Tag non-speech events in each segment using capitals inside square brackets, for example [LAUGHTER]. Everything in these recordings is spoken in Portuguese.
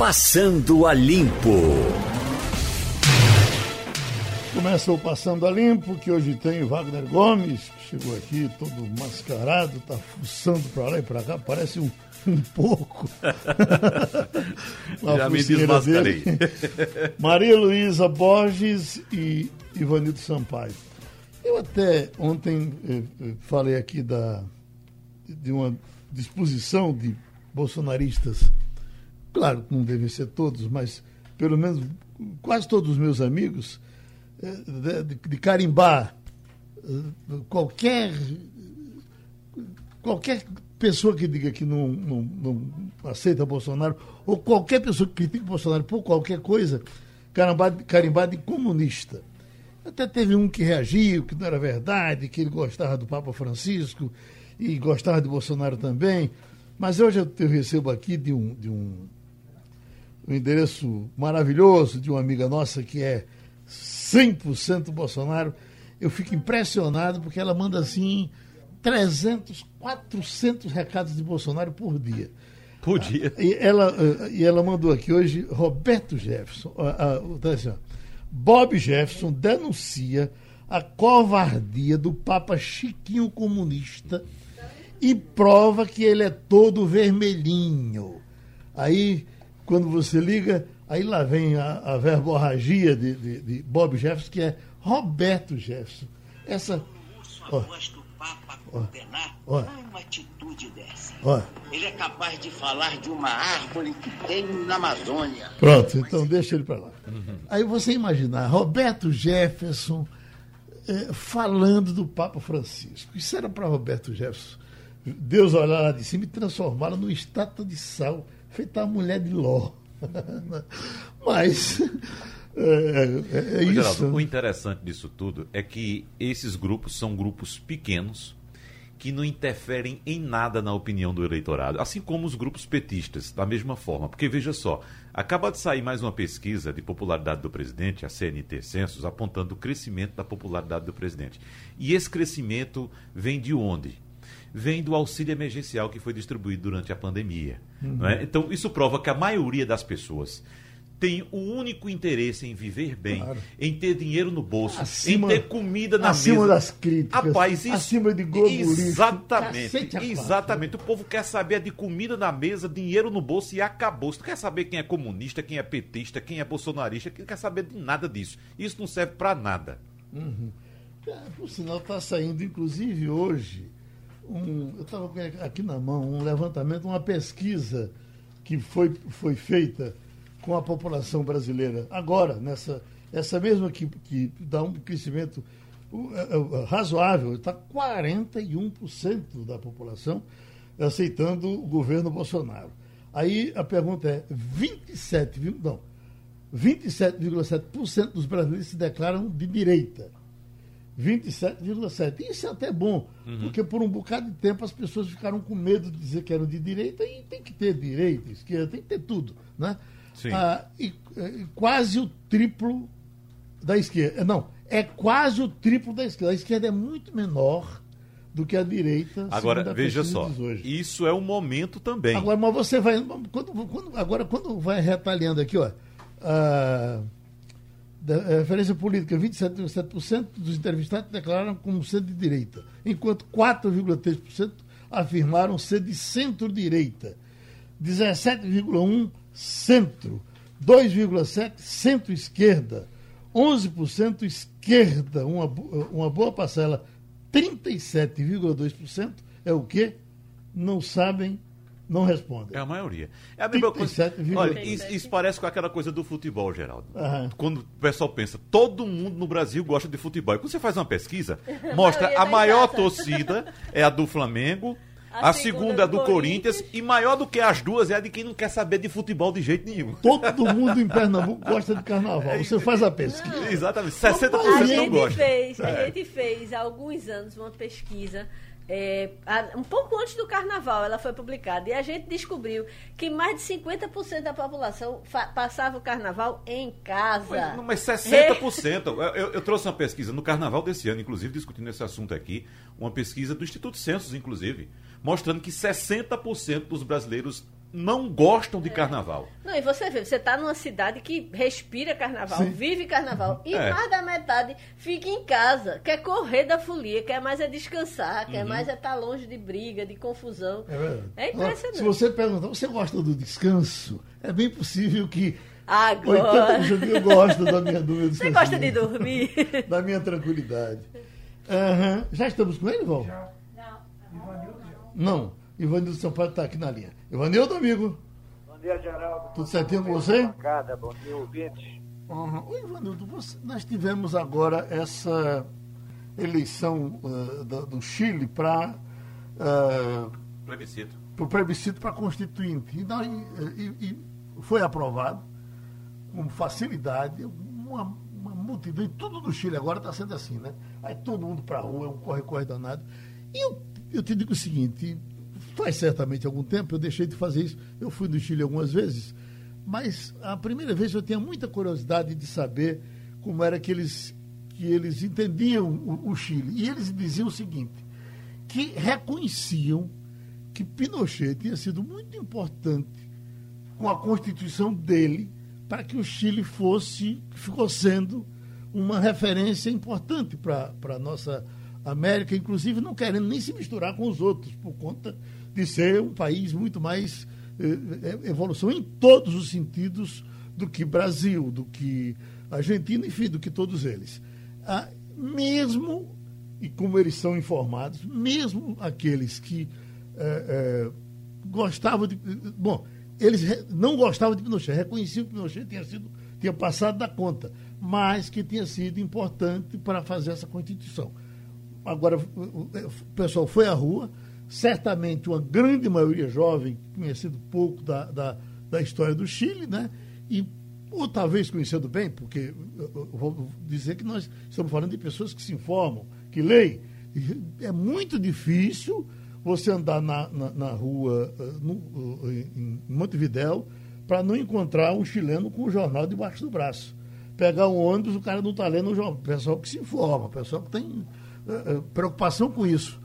Passando a Limpo. Começa o Passando a Limpo, que hoje tem Wagner Gomes, que chegou aqui todo mascarado, tá fuçando para lá e para cá, parece um, um porco. [LAUGHS] Já me desmascarei. [LAUGHS] Maria Luísa Borges e Ivanildo Sampaio. Eu até ontem eh, eh, falei aqui da, de uma disposição de bolsonaristas, claro que não devem ser todos, mas pelo menos quase todos os meus amigos, eh, de, de carimbar qualquer qualquer pessoa que diga que não, não, não, aceita Bolsonaro, ou qualquer pessoa que critique Bolsonaro por qualquer coisa, carimbar, de comunista. Até teve um que reagiu, que não era verdade, que ele gostava do Papa Francisco e gostava de Bolsonaro também. Mas hoje eu, recebo aqui de um, de um, um endereço maravilhoso de uma amiga nossa que é 100% Bolsonaro. Eu fico impressionado porque ela manda assim 300, 400 recados de Bolsonaro por dia. Por dia. E ela, e ela mandou aqui hoje Roberto Jefferson. Tá assim, Bob Jefferson denuncia a covardia do Papa Chiquinho Comunista e prova que ele é todo vermelhinho. Aí, quando você liga, aí lá vem a, a verborragia de, de, de, Bob Jefferson, que é Roberto Jefferson. Essa. Ó, Papa condenar ó, uma atitude dessa. Ó. Ele é capaz de falar de uma árvore que tem na Amazônia. Pronto, então deixa ele para lá. Uhum. Aí você imaginar Roberto Jefferson é, falando do Papa Francisco. Isso era para Roberto Jefferson. Deus olhar lá de cima e transformá-la numa estátua de sal, feita a mulher de Ló. [LAUGHS] Mas. É, é, é isso. Geraldo, o interessante disso tudo é que esses grupos são grupos pequenos que não interferem em nada na opinião do eleitorado, assim como os grupos petistas, da mesma forma. Porque veja só, acaba de sair mais uma pesquisa de popularidade do presidente, a CNT Censos, apontando o crescimento da popularidade do presidente. E esse crescimento vem de onde? Vem do auxílio emergencial que foi distribuído durante a pandemia. Uhum. É? Então, isso prova que a maioria das pessoas tem o único interesse em viver bem, claro. em ter dinheiro no bolso, acima, em ter comida na acima mesa. Acima das críticas. Rapaz, isso, acima de Globo Exatamente. Exatamente. O povo quer saber de comida na mesa, dinheiro no bolso e acabou. Você quer saber quem é comunista, quem é petista, quem é bolsonarista, quem quer saber de nada disso. Isso não serve para nada. Uhum. É, por sinal, está saindo, inclusive hoje, um, eu estava aqui na mão, um levantamento, uma pesquisa que foi, foi feita com a população brasileira. Agora, nessa essa mesma que, que dá um crescimento é, é, razoável, está 41% da população aceitando o governo Bolsonaro. Aí a pergunta é: 27, não, 27,7% dos brasileiros se declaram de direita. 27,7%. Isso é até bom, uhum. porque por um bocado de tempo as pessoas ficaram com medo de dizer que eram de direita e tem que ter direita, esquerda, tem que ter tudo. Né? Ah, e, e, quase o triplo da esquerda. Não, é quase o triplo da esquerda. A esquerda é muito menor do que a direita. Agora, veja só, hoje. isso é um momento também. Agora, mas você vai. Quando, quando, agora, quando vai retalhando aqui, ó. A, da, a referência política, 27,7% dos entrevistados declararam como ser de direita, enquanto 4,3% afirmaram ser de centro-direita. 17,1% centro, 2,7% centro-esquerda, 11% esquerda, uma, uma boa parcela, 37,2% é o quê? Não sabem, não respondem. É a maioria. É a mesma coisa. Olha, isso, isso, parece com aquela coisa do futebol, Geraldo. Aham. Quando o pessoal pensa, todo mundo no Brasil gosta de futebol. E quando você faz uma pesquisa, [LAUGHS] mostra a, a maior torcida é a do Flamengo, a, a segunda, segunda é do Corinthians. Corinthians. e maior do que as duas é a de quem não quer saber de futebol de jeito nenhum. Todo mundo em [LAUGHS] Pernambuco gosta de carnaval. Você faz a pesquisa. Não. Exatamente. 60% a gente não gosta. Fez, é. A gente fez há alguns anos uma pesquisa é, um pouco antes do carnaval ela foi publicada e a gente descobriu que mais de 50% da população passava o carnaval em casa. Mas, mas 60%. eu, eu, trouxe uma pesquisa no carnaval desse ano, inclusive discutindo esse assunto aqui, uma pesquisa do Instituto Censos, inclusive, mostrando que 60% dos brasileiros não gostam de carnaval. Não, e você vê, você está numa cidade que respira carnaval, Sim. vive carnaval, e é. mais da metade fica em casa, quer correr da folia, quer mais é descansar, quer uhum. mais é estar tá longe de briga, de confusão. É, é impressionante. Se você perguntar, você gosta do descanso? É bem possível que Agora. 80% eu gosto da minha dúvida. Você gosta de dormir? [LAUGHS] da minha tranquilidade. Uhum. Já estamos com ele, Val? Já. Não. Ivanildo já. Não. Ivanildo Sampaio está aqui na linha. Ivanildo, amigo. Bom dia, Geraldo. Tudo certinho com você? Bancada, bom dia, ouvintes. Uhum. Oi, Ivanildo, você, nós tivemos agora essa eleição uh, do, do, Chile para. Uh, plebiscito. Para o plebiscito para constituinte. E, e, e foi aprovado com facilidade, uma, uma multidão, e tudo no Chile agora está sendo assim, né? Aí todo mundo para a rua, é um corre-corre danado. E eu, eu te digo o seguinte, faz certamente algum tempo, eu deixei de fazer isso, eu fui no Chile algumas vezes, mas a primeira vez eu tinha muita curiosidade de saber como era que eles, que eles entendiam o, o Chile. E eles diziam o seguinte, que reconheciam que Pinochet tinha sido muito importante com a constituição dele para que o Chile fosse, ficou sendo uma referência importante para a nossa América, inclusive não querendo nem se misturar com os outros, por conta de ser um país muito mais eh, eh evolução em todos os sentidos do que Brasil, do que Argentina, enfim, do que todos eles. Ah, mesmo, e como eles são informados, mesmo aqueles que eh, eh, gostavam de. Bom, eles não gostavam de Pinochet, reconheciam que Pinochet tinha, sido, tinha passado da conta, mas que tinha sido importante para fazer essa Constituição. Agora, o pessoal foi à rua, certamente uma grande maioria jovem, conhecendo pouco da, da, da história do Chile, né? E, ou talvez conhecendo bem, porque vou dizer que nós estamos falando de pessoas que se informam, que leem. É muito difícil você andar na, na, na rua eh, no, eh, em Montevidéu para não encontrar um chileno com o jornal debaixo do braço. Pegar um ônibus, o cara não está lendo o jornal. Pessoal que se informa, pessoal que tem uh, preocupação com isso.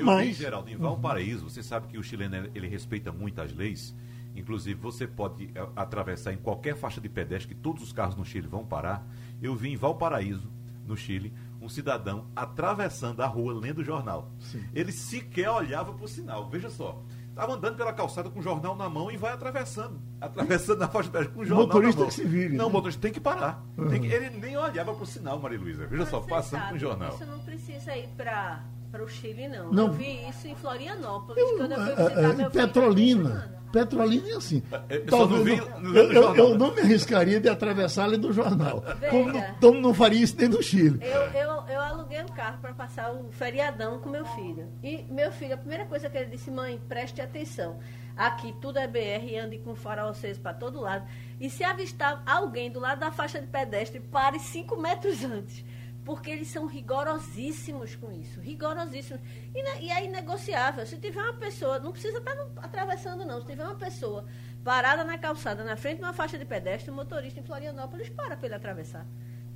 Eu Mas... vi, Geraldo, em Valparaíso, você sabe que o chileno ele respeita muito as leis. Inclusive, você pode atravessar em qualquer faixa de pedestre, que todos os carros no Chile vão parar. Eu vi em Valparaíso, no Chile, um cidadão atravessando a rua lendo o jornal. Sim. Ele sequer olhava para o sinal. Veja só. Estava andando pela calçada com o jornal na mão e vai atravessando. Atravessando na faixa de com o jornal motorista na mão. Que se vire, não, né? o motorista tem que parar. Uhum. Tem que, ele nem olhava para o sinal, Maria Luísa. Veja Mas só, passando sabe, com o jornal. Você não precisa ir para o Chile, não. não. Eu vi isso em Florianópolis, eu, quando eu fui visitar é, meu Petrolina. Petrolina é assim. Eu, Talvez, não, não, eu, eu, não me arriscaria de atravessar além do jornal. Como, como não faria isso nem no Chile. Eu, eu, eu aluguei um carro para passar o feriadão com meu filho. E meu filho, a primeira coisa que ele disse, mãe, preste atenção. Aqui tudo é BR, ande com farol aceso para todo lado. E se avistar alguém do lado da faixa de pedestre, pare cinco metros antes porque eles são rigorosíssimos com isso, rigorosíssimos. E, e é inegociável. Se tiver uma pessoa, não precisa estar atravessando, não. Se tiver uma pessoa parada na calçada, na frente de uma faixa de pedestre, o motorista em Florianópolis para para ele atravessar.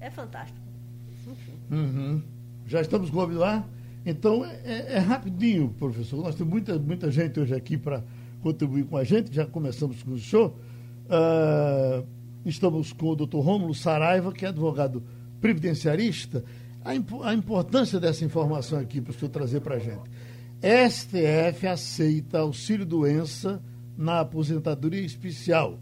É fantástico. Uhum. Já estamos com o ar? Então, é, é, é, rapidinho, professor. Nós temos muita, muita gente hoje aqui para contribuir com a gente. Já começamos com o show. Uh, estamos com o doutor Rômulo Saraiva, que é advogado previdenciarista, a, a importância dessa informação aqui para o senhor trazer para a gente. STF aceita auxílio-doença na aposentadoria especial.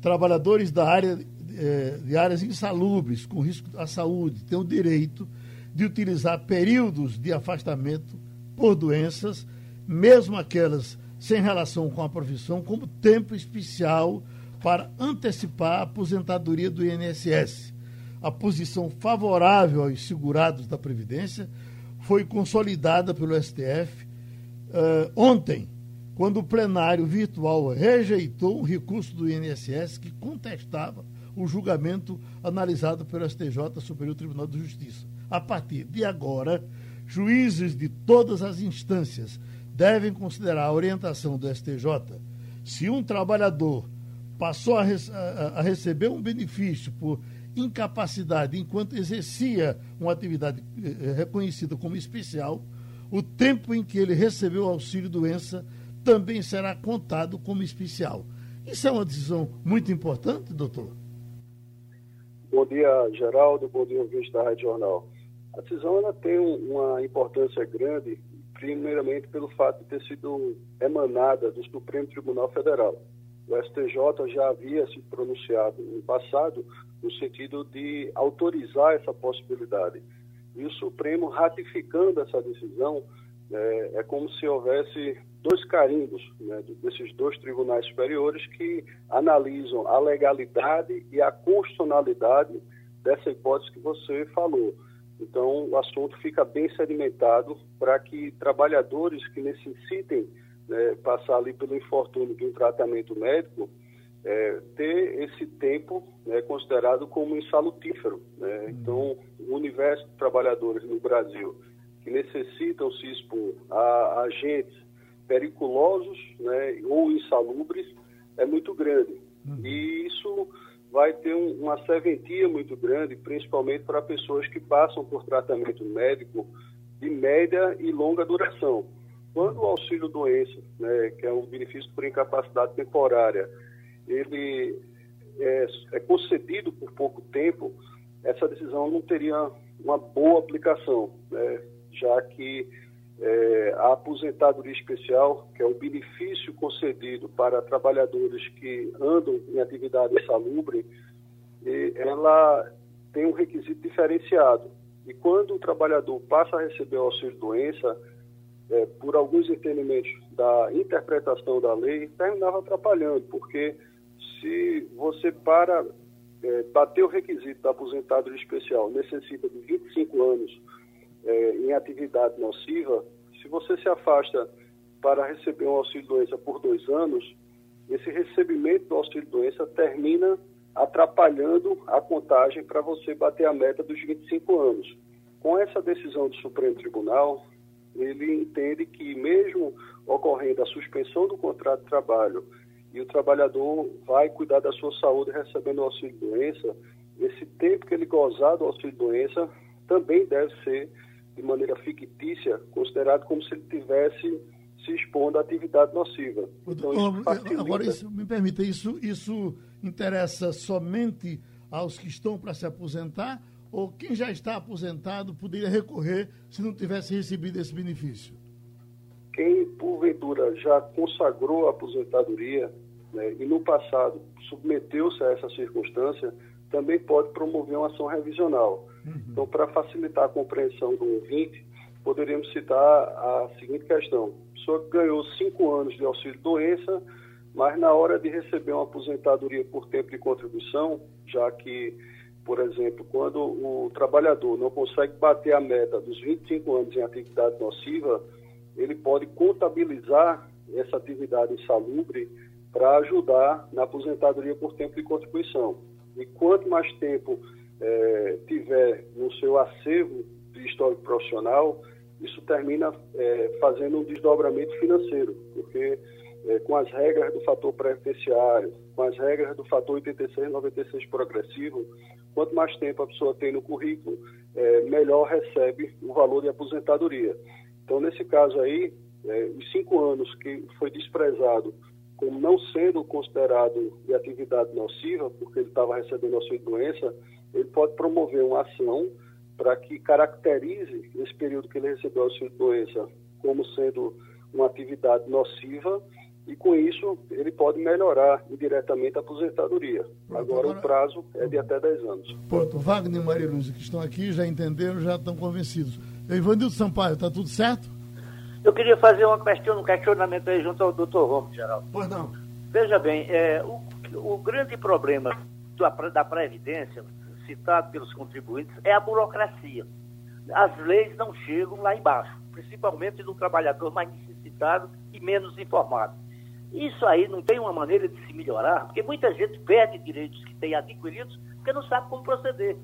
Trabalhadores da área, eh, de áreas insalubres, com risco à saúde, têm o direito de utilizar períodos de afastamento por doenças, mesmo aquelas sem relação com a profissão, como tempo especial para antecipar a aposentadoria do INSS a posição favorável aos segurados da Previdência foi consolidada pelo STF uh, eh, ontem, quando o plenário virtual rejeitou um recurso do INSS que contestava o julgamento analisado pelo STJ, Superior Tribunal de Justiça. A partir de agora, juízes de todas as instâncias devem considerar a orientação do STJ. Se um trabalhador passou a, a, a receber um benefício por incapacidade enquanto exercia uma atividade eh, reconhecida como especial, o tempo em que ele recebeu auxílio doença também será contado como especial. Isso é uma decisão muito importante, doutor? Bom dia, Geraldo. Bom dia, ouvinte da Rádio Jornal. A decisão ela tem uma importância grande, primeiramente pelo fato de ter sido emanada do Supremo Tribunal Federal. O STJ já havia se pronunciado no passado no sentido de autorizar essa possibilidade. E o Supremo ratificando essa decisão é, é como se houvesse dois carimbos né, desses dois tribunais superiores que analisam a legalidade e a constitucionalidade dessa hipótese que você falou. Então, o assunto fica bem sedimentado para que trabalhadores que necessitem né, passar ali pelo infortúnio de um tratamento médico, é, ter esse tempo né, considerado como insalutífero. Né? Então, o universo de trabalhadores no Brasil que necessitam se expor a agentes periculosos né, ou insalubres é muito grande. Uhum. E isso vai ter um, uma serventia muito grande, principalmente para pessoas que passam por tratamento médico de média e longa duração. Quando o auxílio doença, né, que é um benefício por incapacidade temporária, ele é, é concedido por pouco tempo, essa decisão não teria uma boa aplicação, né, já que é, a aposentadoria especial, que é o benefício concedido para trabalhadores que andam em atividade insalubre, ela tem um requisito diferenciado. E quando o trabalhador passa a receber o auxílio-doença, é, por alguns entendimentos da interpretação da lei, terminava atrapalhando, porque se você para é, bater o requisito da aposentadoria especial, necessita de 25 anos é, em atividade nociva, se você se afasta para receber um auxílio-doença por dois anos, esse recebimento do auxílio-doença termina atrapalhando a contagem para você bater a meta dos 25 anos. Com essa decisão do Supremo Tribunal, ele entende que, mesmo ocorrendo a suspensão do contrato de trabalho e o trabalhador vai cuidar da sua saúde recebendo o auxílio-doença, esse tempo que ele gozar do auxílio-doença também deve ser de maneira fictícia, considerado como se ele tivesse se expondo à atividade nociva. Então, isso facilita... Agora, isso, me permita, isso, isso interessa somente aos que estão para se aposentar ou quem já está aposentado poderia recorrer se não tivesse recebido esse benefício? Quem, porventura, já consagrou a aposentadoria né, e no passado submeteu-se a essa circunstância, também pode promover uma ação revisional. Uhum. Então, para facilitar a compreensão do ouvinte, poderíamos citar a seguinte questão: a pessoa ganhou cinco anos de auxílio-doença, mas na hora de receber uma aposentadoria por tempo de contribuição, já que, por exemplo, quando o trabalhador não consegue bater a meta dos 25 anos em atividade nociva, ele pode contabilizar essa atividade insalubre para ajudar na aposentadoria por tempo de contribuição. E quanto mais tempo é, tiver no seu acervo de histórico profissional, isso termina é, fazendo um desdobramento financeiro, porque é, com as regras do fator previdenciário, com as regras do fator 86 e 96 progressivo, quanto mais tempo a pessoa tem no currículo, melhor recebe o valor de aposentadoria. Então, nesse caso aí, é, os cinco anos que foi desprezado como não sendo considerado de atividade nociva, porque ele estava recebendo auxílio doença, ele pode promover uma ação para que caracterize esse período que ele recebeu auxílio doença como sendo uma atividade nociva e com isso ele pode melhorar indiretamente a aposentadoria. Pronto, agora, agora, o prazo é de até 10 anos. Pronto, Wagner e Maria Lúcia que estão aqui já entenderam, já estão convencidos. Ivanildo Sampaio, está tudo certo? Eu queria fazer uma questão, um questionamento aí junto ao doutor Romo, Geraldo. Pois não. Veja bem, é, o, o grande problema da, da Previdência, citado pelos contribuintes, é a burocracia. As leis não chegam lá embaixo, principalmente do trabalhador mais necessitado e menos informado. Isso aí não tem uma maneira de se melhorar, porque muita gente perde direitos que tem adquiridos porque não sabe como proceder.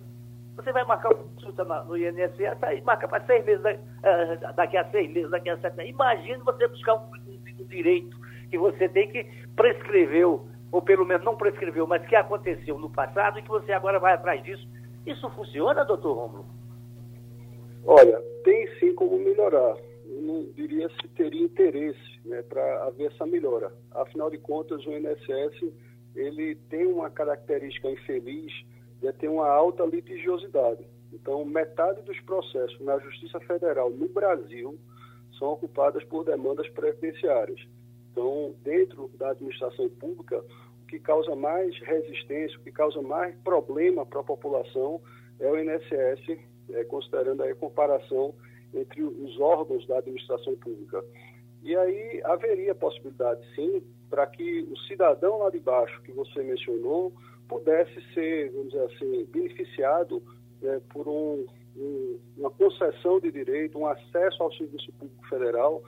Você vai marcar uma consulta no INSS, aí marca para seis meses, eh, daqui a seis meses, daqui a sete meses. Imagine você buscar um, um, um direito que você tem que prescreveu, ou pelo menos não prescreveu, mas que aconteceu no passado e que você agora vai atrás disso. Isso funciona, doutor Romulo? Olha, tem sim como melhorar. eu não diria se teria interesse né, para haver essa melhora. Afinal de contas, o INSS ele tem uma característica infeliz de ter uma alta litigiosidade. Então, metade dos processos na Justiça Federal no Brasil são ocupadas por demandas previdenciárias. Então, dentro da administração pública, o que causa mais resistência, o que causa mais problema para a população é o INSS, é, considerando a comparação entre os órgãos da administração pública. E aí haveria possibilidade, sim, para que o cidadão lá de baixo, que você mencionou, pudesse ser, vamos dizer assim, beneficiado né, por um, um, uma concessão de direito, um acesso ao serviço público federal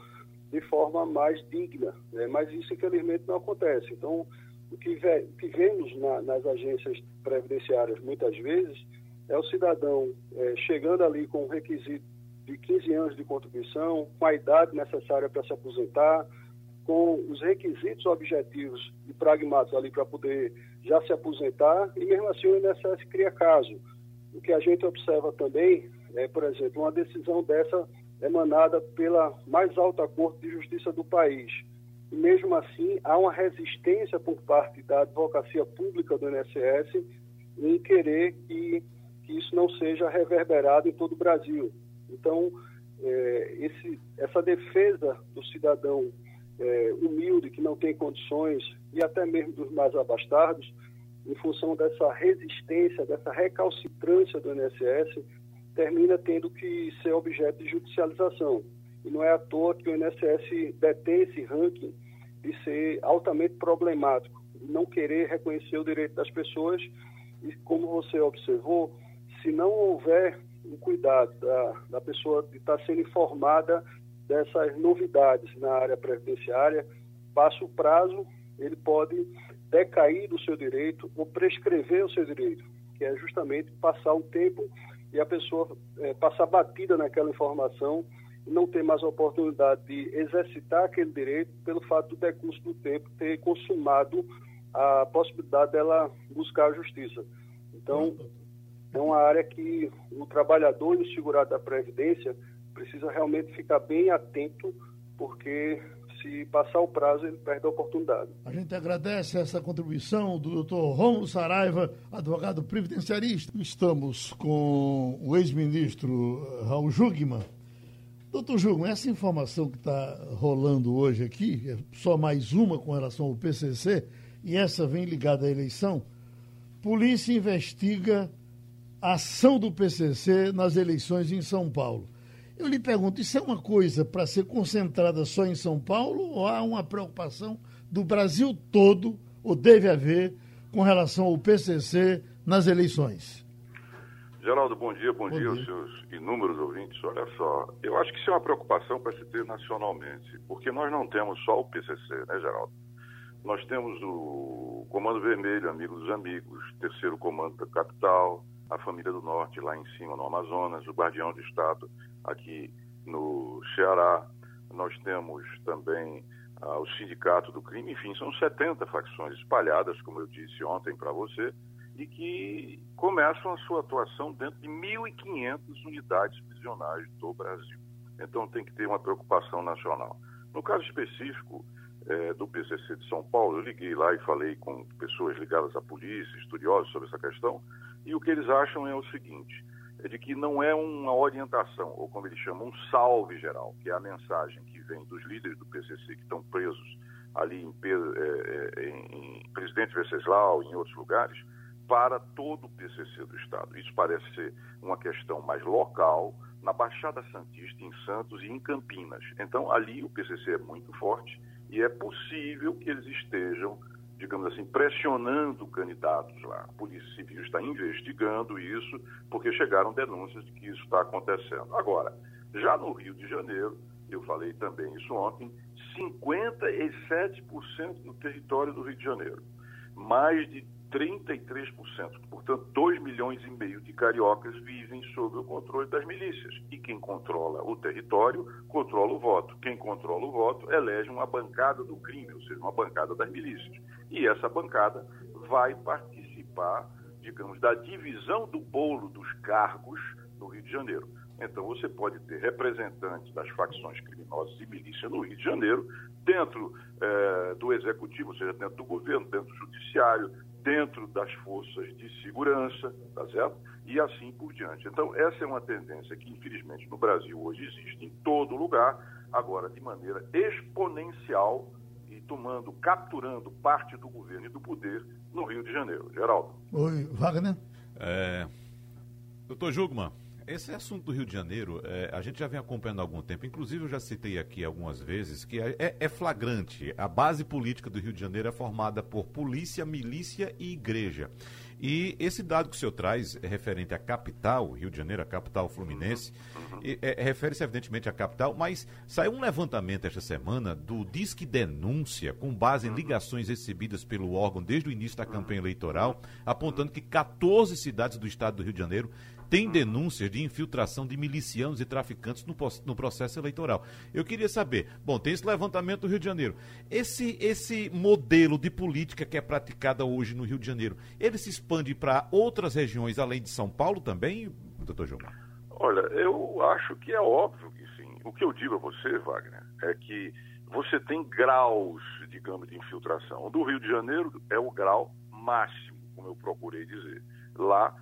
de forma mais digna. Né? Mas isso, infelizmente, não acontece. Então, o que, que vemos na, nas agências previdenciárias, muitas vezes, é o cidadão é, chegando ali com o requisito de 15 anos de contribuição, com a idade necessária para se aposentar, com os requisitos objetivos e pragmáticos ali para poder já se aposentar, e mesmo assim o INSS cria caso. O que a gente observa também é, por exemplo, uma decisão dessa emanada pela mais alta Corte de Justiça do país. E mesmo assim, há uma resistência por parte da advocacia pública do INSS em querer que, que isso não seja reverberado em todo o Brasil. Então, é, esse, essa defesa do cidadão é, humilde, que não tem condições, e até mesmo dos mais abastados, em função dessa resistência, dessa recalcitrância do INSS, termina tendo que ser objeto de judicialização. E não é à toa que o INSS detém esse ranking de ser altamente problemático, não querer reconhecer o direito das pessoas. E como você observou, se não houver o cuidado da, da pessoa de estar sendo informada dessas novidades na área previdenciária, passa o prazo, ele pode decair do seu direito ou prescrever o seu direito, que é justamente passar o tempo e a pessoa é, passar batida naquela informação e não ter mais a oportunidade de exercitar aquele direito pelo fato do decurso do tempo ter consumado a possibilidade dela buscar a justiça. Então, é uma área que o trabalhador e o segurado da Previdência precisa realmente ficar bem atento, porque se passar o prazo, ele perde a oportunidade. A gente agradece essa contribuição do doutor Romulo Saraiva, advogado previdenciarista. Estamos com o ex-ministro Raul Jugman. Doutor Jugman, essa informação que está rolando hoje aqui, é só mais uma com relação ao PCC, e essa vem ligada à eleição. Polícia investiga a ação do PCC nas eleições em São Paulo. Eu lhe pergunto, isso é uma coisa para ser concentrada só em São Paulo ou há uma preocupação do Brasil todo, ou deve haver, com relação ao PCC nas eleições? Geraldo, bom dia, bom, bom dia, dia aos seus inúmeros ouvintes. Olha só, eu acho que isso é uma preocupação para se ter nacionalmente, porque nós não temos só o PCC, né, Geraldo? Nós temos o Comando Vermelho, Amigos dos Amigos, Terceiro Comando da Capital, a Família do Norte lá em cima no Amazonas, o Guardião do Estado aqui no Ceará. Nós temos também ah, o Sindicato do Crime, enfim, são 70 facções espalhadas, como eu disse ontem para você, e que começam a sua atuação dentro de 1.500 unidades prisionais do Brasil. Então tem que ter uma preocupação nacional. No caso específico é, do PCC de São Paulo, eu liguei lá e falei com pessoas ligadas à polícia, estudiosos sobre essa questão, e o que eles acham é o seguinte: é de que não é uma orientação, ou como eles chamam, um salve geral, que é a mensagem que vem dos líderes do PCC que estão presos ali em, é, é, em, em Presidente Venceslau, em outros lugares, para todo o PCC do Estado. Isso parece ser uma questão mais local, na Baixada Santista, em Santos e em Campinas. Então, ali o PCC é muito forte e é possível que eles estejam digamos assim, pressionando candidatos lá. A Polícia Civil está investigando isso, porque chegaram denúncias de que isso está acontecendo. Agora, já no Rio de Janeiro, eu falei também isso ontem, 57% do território do Rio de Janeiro, mais de 33%, portanto, 2 milhões e meio de cariocas vivem sob o controle das milícias. E quem controla o território controla o voto. Quem controla o voto elege uma bancada do crime, ou seja, uma bancada das milícias. E essa bancada vai participar, digamos, da divisão do bolo dos cargos no Rio de Janeiro. Então você pode ter representantes das facções criminosas e milícia no Rio de Janeiro, dentro eh, do executivo, ou seja, dentro do governo, dentro do judiciário, dentro das forças de segurança, tá certo? E assim por diante. Então, essa é uma tendência que, infelizmente, no Brasil hoje existe em todo lugar, agora de maneira exponencial e tomando, capturando parte do governo e do poder no Rio de Janeiro. Geraldo. Oi, Wagner. É, doutor Jugman, esse assunto do Rio de Janeiro, é, a gente já vem acompanhando há algum tempo. Inclusive, eu já citei aqui algumas vezes que é, é, é, flagrante. A base política do Rio de Janeiro é formada por polícia, milícia e igreja. E esse dado que o senhor traz é referente à capital, Rio de Janeiro, a capital fluminense, é, refere-se evidentemente à capital, mas saiu um levantamento esta semana do Disque Denúncia, com base em ligações recebidas pelo órgão desde o início da campanha eleitoral, apontando que 14 cidades do estado do Rio de Janeiro tem denúncias de infiltração de milicianos e traficantes no, no, processo eleitoral. Eu queria saber, bom, tem esse levantamento do Rio de Janeiro. Esse, esse modelo de política que é praticada hoje no Rio de Janeiro, ele se expande para outras regiões além de São Paulo também, doutor Gilmar? Olha, eu acho que é óbvio que sim. O que eu digo a você, Wagner, é que você tem graus, digamos, de infiltração. O do Rio de Janeiro é o grau máximo, como eu procurei dizer. Lá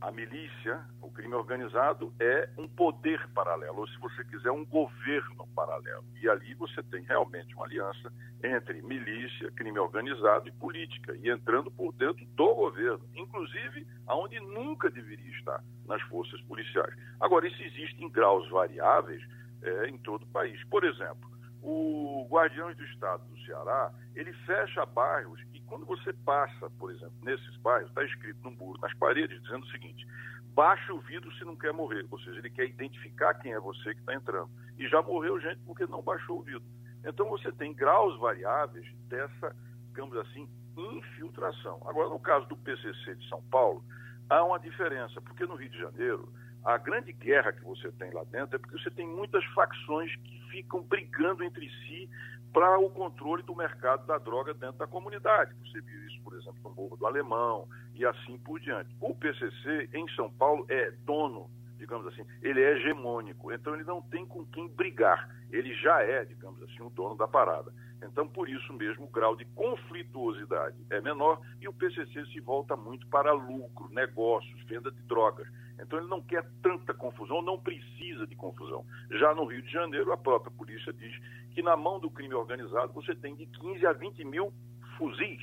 a milícia, o crime organizado, é um poder paralelo, ou se você quiser, um governo paralelo. E ali você tem realmente uma aliança entre milícia, crime organizado e política, e entrando por dentro do governo, inclusive aonde nunca deveria estar, nas forças policiais. Agora, isso existe em graus variáveis é, em todo o país. Por exemplo, o Guardiões do Estado do Ceará, ele fecha bairros quando você passa, por exemplo, nesses bairros, está escrito no muro, nas paredes, dizendo o seguinte: baixe o vidro se não quer morrer. Ou seja, ele quer identificar quem é você que está entrando. E já morreu gente porque não baixou o vidro. Então você tem graus variáveis dessa, digamos assim, infiltração. Agora, no caso do PCC de São Paulo, há uma diferença, porque no Rio de Janeiro a grande guerra que você tem lá dentro é porque você tem muitas facções que ficam brigando entre si para o controle do mercado da droga dentro da comunidade. Você viu isso, por exemplo, no Morro do Alemão e assim por diante. O PCC em São Paulo é dono, digamos assim, ele é hegemônico, então ele não tem com quem brigar. Ele já é, digamos assim, o dono da parada. Então, por isso mesmo, o grau de conflituosidade é menor e o PCC se volta muito para lucro, negócios, venda de drogas. Então, ele não quer tanta confusão, não precisa de confusão. Já no Rio de Janeiro, a própria polícia diz que na mão do crime organizado você tem de 15 a 20 mil fuzis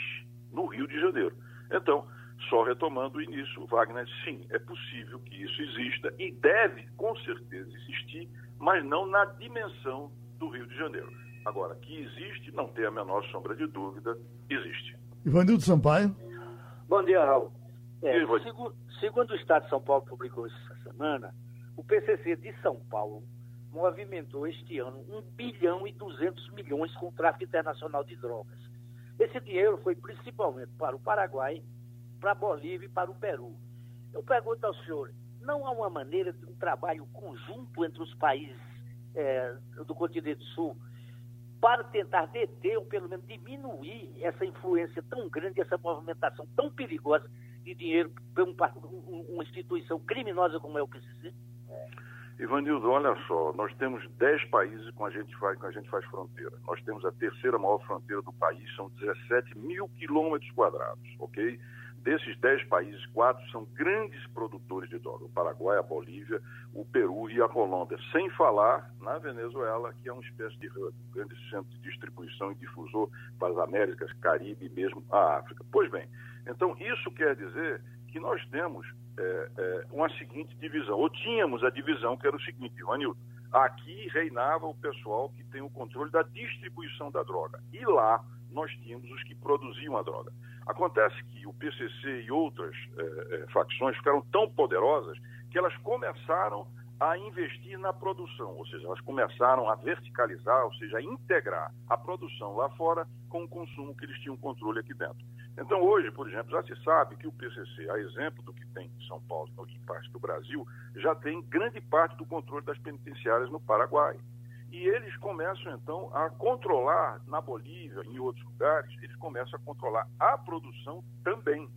no Rio de Janeiro. Então, só retomando o início, Wagner, sim, é possível que isso exista e deve, com certeza, existir, mas não na dimensão do Rio de Janeiro. Agora, que existe, não tem a menor sombra de dúvida, existe. Ivanildo Sampaio. Bom dia, Raul. É, segundo, segundo o Estado de São Paulo publicou essa semana, o PCC de São Paulo movimentou este ano 1 bilhão e 200 milhões com o tráfico internacional de drogas. Esse dinheiro foi principalmente para o Paraguai, para a Bolívia e para o Peru. Eu pergunto ao senhor, não há uma maneira de um trabalho conjunto entre os países é, do continente sul para tentar deter ou pelo menos diminuir essa influência tão grande, essa movimentação tão perigosa de dinheiro para um, uma instituição criminosa como é o PCC? Ivanildo, olha só, nós temos 10 países com a gente faz, com a gente faz fronteira. Nós temos a terceira maior fronteira do país, são 17 mil quilômetros quadrados, ok? Desses 10 países, quatro são grandes produtores de droga: o Paraguai, a Bolívia, o Peru e a Colômbia. Sem falar na Venezuela, que é uma espécie de grande centro de distribuição e difusor para as Américas, Caribe e mesmo a África. Pois bem, então isso quer dizer que nós temos é, é, uma seguinte divisão, ou tínhamos a divisão que era o seguinte, Ivanildo, aqui reinava o pessoal que tem o controle da distribuição da droga. E lá nós tínhamos os que produziam a droga. Acontece que o PCC e outras é, é, facções ficaram tão poderosas que elas começaram a investir na produção, ou seja, elas começaram a verticalizar, ou seja, a integrar a produção lá fora com o consumo que eles tinham controle aqui dentro. Então, hoje, por exemplo, já se sabe que o PCC, a exemplo do que tem em São Paulo e em parte do Brasil, já tem grande parte do controle das penitenciárias no Paraguai. E eles começam, então, a controlar, na Bolívia, em outros lugares, eles começam a controlar a produção também.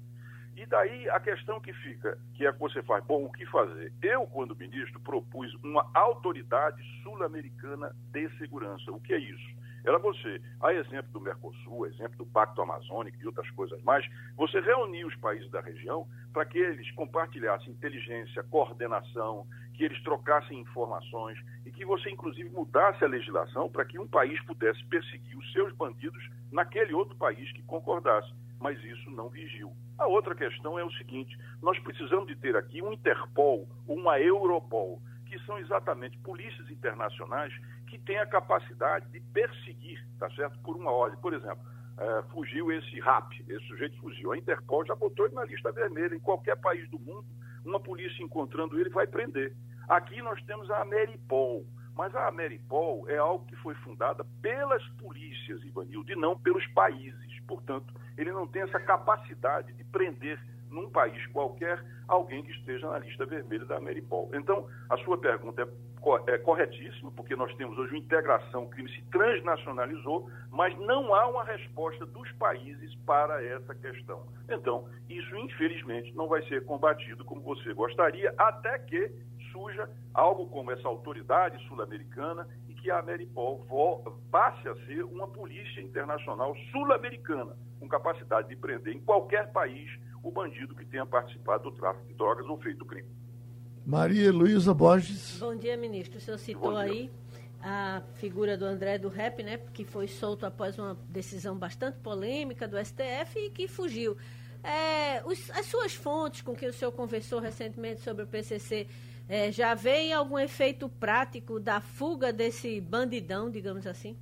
E daí a questão que fica, que é que você faz, bom, o que fazer? Eu, quando ministro, propus uma autoridade sul-americana de segurança. O que é isso? Era você, a exemplo do Mercosul, exemplo do Pacto Amazônico e outras coisas mais, você reunir os países da região para que eles compartilhassem inteligência, coordenação, que eles trocassem informações e que você, inclusive, mudasse a legislação para que um país pudesse perseguir os seus bandidos naquele outro país que concordasse. Mas isso não vigiu. A outra questão é o seguinte: nós precisamos de ter aqui um Interpol, uma Europol, que são exatamente polícias internacionais que têm a capacidade de perseguir, tá certo? Por uma ordem. Por exemplo, é, fugiu esse RAP, esse sujeito fugiu. A Interpol já botou ele na lista vermelha. Em qualquer país do mundo, uma polícia encontrando ele vai prender. Aqui nós temos a Ameripol. Mas a Ameripol é algo que foi fundada pelas polícias, Ivanildo, e não pelos países. Portanto, ele não tem essa capacidade de prender num país qualquer alguém que esteja na lista vermelha da Ameripol. Então, a sua pergunta é, é corretíssima, porque nós temos hoje uma integração, o crime se transnacionalizou, mas não há uma resposta dos países para essa questão. Então, isso infelizmente não vai ser combatido como você gostaria, até que surja algo como essa autoridade sul-americana e que a Ameripol passe a ser uma polícia internacional sul-americana, com capacidade de prender em qualquer país o bandido que tenha participado do tráfico de drogas ou feito crime. Maria Luísa Borges. Bom dia, ministro. O senhor citou aí a figura do André do Rep, né, que foi solto após uma decisão bastante polêmica do STF e que fugiu. É, os, as suas fontes com que o senhor conversou recentemente sobre o PCC é, já vem algum efeito prático da fuga desse bandidão, digamos assim?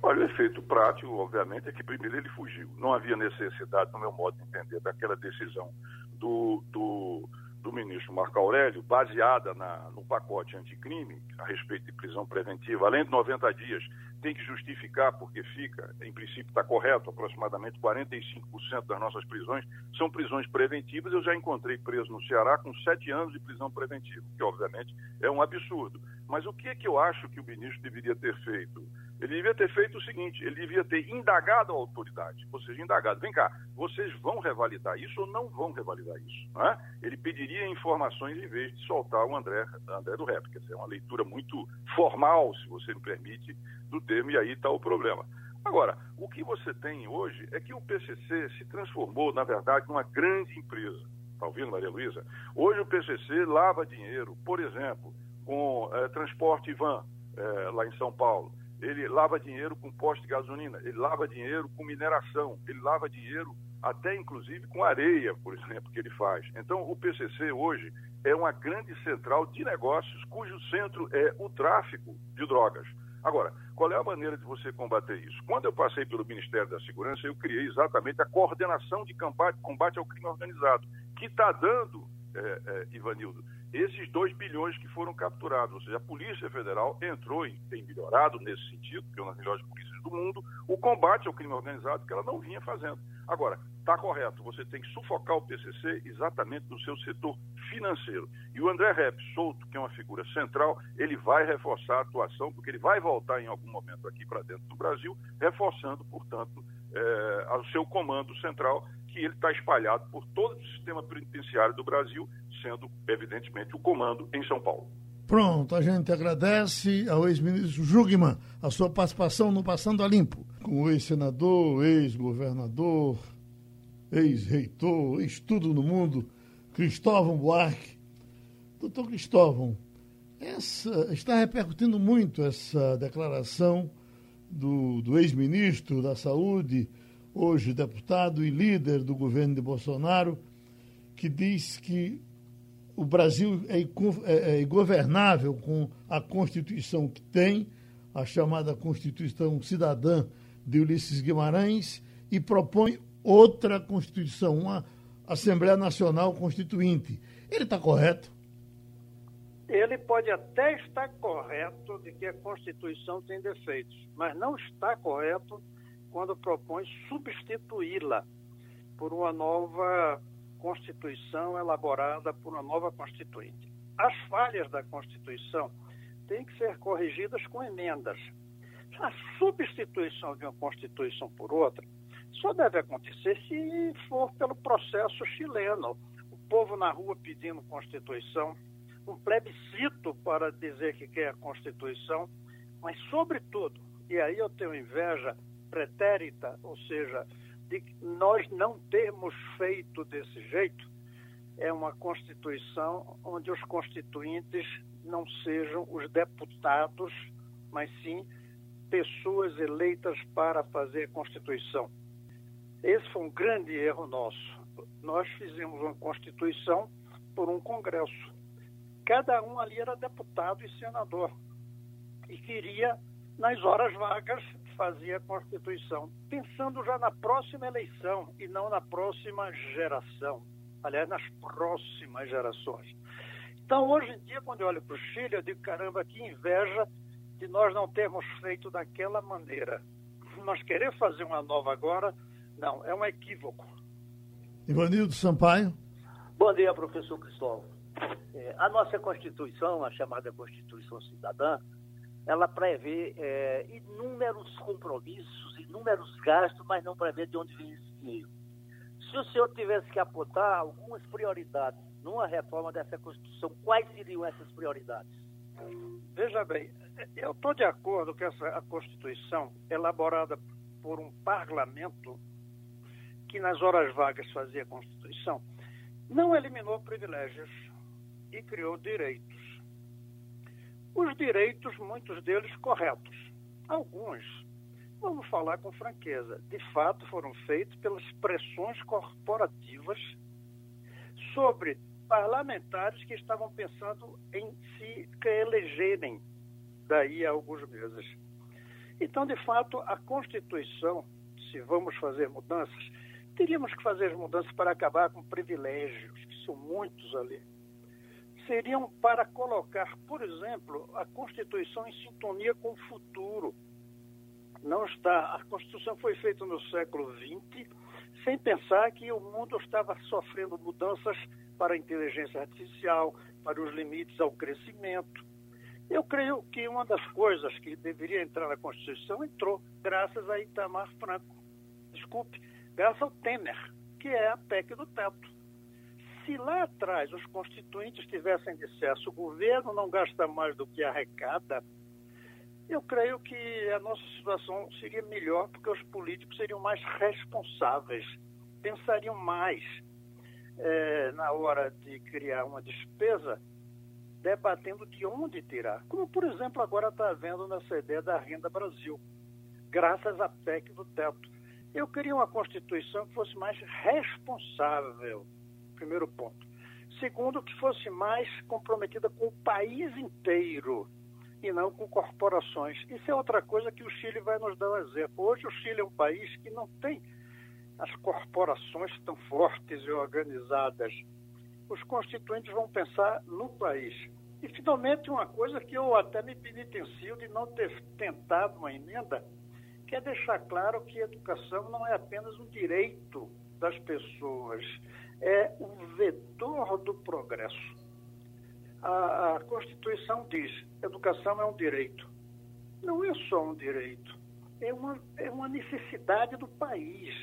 Olha, o efeito prático, obviamente, é que primeiro ele fugiu. Não havia necessidade, no meu modo de entender, daquela decisão do, do, do ministro Marco Aurélio, baseada na, no pacote anticrime a respeito de prisão preventiva, além de 90 dias, tem que justificar porque fica, em princípio está correto, aproximadamente 45% das nossas prisões são prisões preventivas. Eu já encontrei preso no Ceará com sete anos de prisão preventiva, que obviamente é um absurdo. Mas o que é que eu acho que o ministro deveria ter feito? Ele devia ter feito o seguinte: ele devia ter indagado a autoridade, ou seja, indagado, vem cá, vocês vão revalidar isso ou não vão revalidar isso? Não é? Ele pediria informações em vez de soltar o André, André do Rep, quer dizer, é uma leitura muito formal, se você me permite, do termo, e aí está o problema. Agora, o que você tem hoje é que o PCC se transformou, na verdade, numa grande empresa. Está ouvindo, Maria Luísa? Hoje o PCC lava dinheiro, por exemplo, com é, transporte van é, lá em São Paulo ele lava dinheiro com posto de gasolina, ele lava dinheiro com mineração, ele lava dinheiro até inclusive com areia, por exemplo, que ele faz. Então, o PCC hoje é uma grande central de negócios cujo centro é o tráfico de drogas. Agora, qual é a maneira de você combater isso? Quando eu passei pelo Ministério da Segurança, eu criei exatamente a coordenação de combate ao crime organizado, que está dando, é, é, Ivanildo, esses 2 bilhões que foram capturados. Ou seja, a Polícia Federal entrou e tem melhorado nesse sentido, que é uma das melhores polícias do mundo, o combate ao crime organizado que ela não vinha fazendo. Agora, está correto, você tem que sufocar o PCC exatamente no seu setor financeiro. E o André Rep, solto, que é uma figura central, ele vai reforçar a atuação, porque ele vai voltar em algum momento aqui para dentro do Brasil, reforçando, portanto, é, o seu comando central, que ele está espalhado por todo o sistema penitenciário do Brasil, sendo, evidentemente, o comando em São Paulo. Pronto, a gente agradece ao ex-ministro Jugman a sua participação no Passando a Limpo, com o ex-senador, ex-governador, ex-reitor, ex-tudo no mundo, Cristóvão Buarque. Doutor Cristóvão, essa, está repercutindo muito essa declaração do, do ex-ministro da Saúde, hoje deputado e líder do governo de Bolsonaro, que diz que o Brasil é, é, é ingovernável com a Constituição que tem, a chamada Constituição Cidadã de Ulisses Guimarães, e propõe outra Constituição, uma Assembleia Nacional Constituinte. Ele está correto? Ele pode até estar correto de que a Constituição tem defeitos, mas não está correto quando propõe substituí-la por uma nova Constituição elaborada por uma nova Constituinte. As falhas da Constituição têm que ser corrigidas com emendas. A substituição de uma Constituição por outra só deve acontecer se for pelo processo chileno. O povo na rua pedindo Constituição, um plebiscito para dizer que quer a Constituição, mas, sobretudo, e aí eu tenho inveja pretérita, ou seja, de nós não termos feito desse jeito, é uma Constituição onde os constituintes não sejam os deputados, mas sim pessoas eleitas para fazer Constituição. Esse foi um grande erro nosso. Nós fizemos uma Constituição por um Congresso. Cada um ali era deputado e senador. E queria, nas horas vagas, fazer a Constituição, pensando já na próxima eleição e não na próxima geração. Aliás, nas próximas gerações. Então, hoje em dia, quando eu olho para o Chile, eu digo, caramba, que inveja de nós não termos feito daquela maneira. [LAUGHS] Nós querer fazer uma nova agora, não, é um equívoco. Ivanildo Sampaio. Bom dia, professor Cristóvão. É, a nossa Constituição, a chamada Constituição Cidadã, ela prevê é, inúmeros compromissos, inúmeros gastos, mas não prevê de onde vem esse dinheiro. Se o senhor tivesse que apontar algumas prioridades numa reforma dessa Constituição, quais seriam essas prioridades? Veja bem, eu estou de acordo que essa Constituição, elaborada por um parlamento que nas horas vagas fazia a Constituição, não eliminou privilégios e criou direitos. Os direitos, muitos deles corretos. Alguns, vamos falar com franqueza, de fato foram feitos pelas pressões corporativas sobre parlamentares que estavam pensando em se elegerem daí a alguns meses. Então, de fato, a Constituição, se vamos fazer mudanças, teríamos que fazer as mudanças para acabar com privilégios, que são muitos ali. Seriam para colocar, por exemplo, a Constituição em sintonia com o futuro. Não está. A Constituição foi feita no século XX, sem pensar que o mundo estava sofrendo mudanças para a inteligência artificial, para os limites ao crescimento. Eu creio que uma das coisas que deveria entrar na Constituição entrou, graças a Itamar Franco. Desculpe, graças ao Temer, que é a PEC do teto. Se lá atrás os constituintes tivessem dissesse o governo não gasta mais do que arrecada, eu creio que a nossa situação seria melhor, porque os políticos seriam mais responsáveis, pensariam mais é, na hora de criar uma despesa, debatendo de onde tirar. Como, por exemplo, agora está havendo nessa ideia da Renda Brasil, graças à PEC do teto. Eu queria uma Constituição que fosse mais responsável, primeiro ponto. Segundo, que fosse mais comprometida com o país inteiro e não com corporações. Isso é outra coisa que o Chile vai nos dar um exemplo. Hoje o Chile é um país que não tem as corporações tão fortes e organizadas. Os constituintes vão pensar no país. E, finalmente, uma coisa que eu até me penitencio de não ter tentado uma emenda, que é deixar claro que educação não é apenas um direito das pessoas, é o vetor do progresso. A, a Constituição diz: educação é um direito. Não é só um direito, é uma, é uma necessidade do país